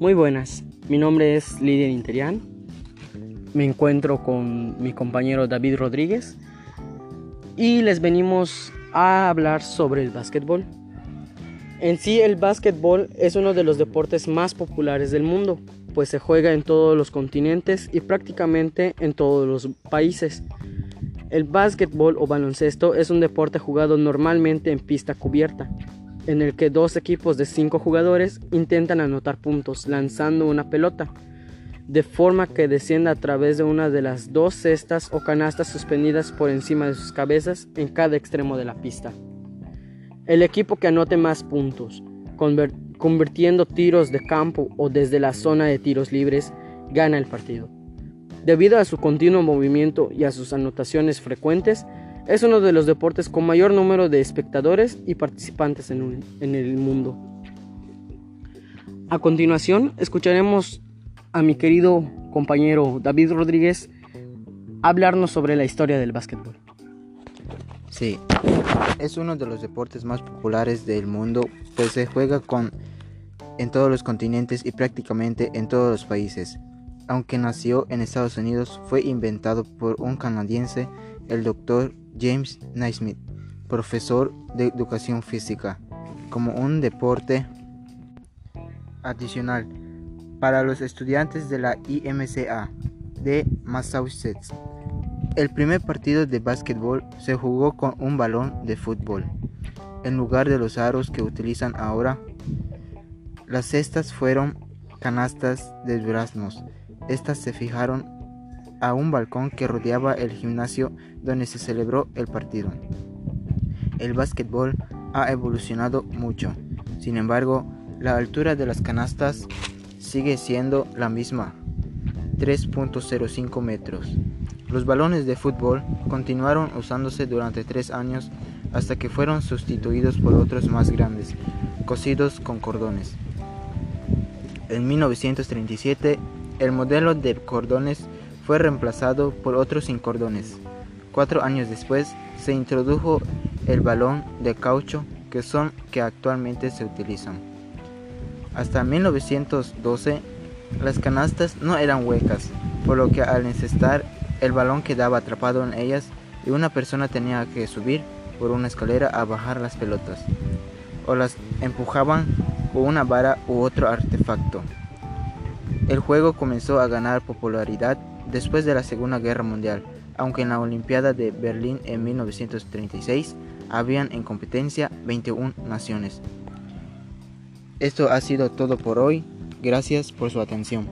Muy buenas, mi nombre es Lidia Interian. Me encuentro con mi compañero David Rodríguez y les venimos a hablar sobre el básquetbol. En sí, el básquetbol es uno de los deportes más populares del mundo, pues se juega en todos los continentes y prácticamente en todos los países. El básquetbol o baloncesto es un deporte jugado normalmente en pista cubierta, en el que dos equipos de cinco jugadores intentan anotar puntos lanzando una pelota, de forma que descienda a través de una de las dos cestas o canastas suspendidas por encima de sus cabezas en cada extremo de la pista. El equipo que anote más puntos, convirtiendo tiros de campo o desde la zona de tiros libres, gana el partido. Debido a su continuo movimiento y a sus anotaciones frecuentes, es uno de los deportes con mayor número de espectadores y participantes en, el mundo. A continuación, escucharemos a mi querido compañero David Rodríguez hablarnos sobre la historia del básquetbol. Sí, es uno de los deportes más populares del mundo, pues se juega con en todos los continentes y prácticamente en todos los países. Aunque nació en Estados Unidos, fue inventado por un canadiense, el doctor James Naismith, profesor de educación física, como un deporte adicional para los estudiantes de la IMCA de Massachusetts. El primer partido de básquetbol se jugó con un balón de fútbol, en lugar de los aros que utilizan ahora. Las cestas fueron canastas de duraznos. Estas se fijaron a un balcón que rodeaba el gimnasio donde se celebró el partido. El básquetbol ha evolucionado mucho. Sin embargo, la altura de las canastas sigue siendo la misma, 3.05 metros. Los balones de fútbol continuaron usándose durante tres años hasta que fueron sustituidos por otros más grandes, cosidos con cordones. En 1937, el modelo de cordones fue reemplazado por otros sin cordones. Cuatro años después, se introdujo el balón de caucho que son que actualmente se utilizan. Hasta 1912, las canastas no eran huecas, por lo que al encestar el balón quedaba atrapado en ellas y una persona tenía que subir por una escalera a bajar las pelotas, o las empujaban con una vara u otro artefacto. El juego comenzó a ganar popularidad después de la Segunda Guerra Mundial, aunque en la Olimpiada de Berlín en 1936 habían en competencia 21 naciones. Esto ha sido todo por hoy. Gracias por su atención.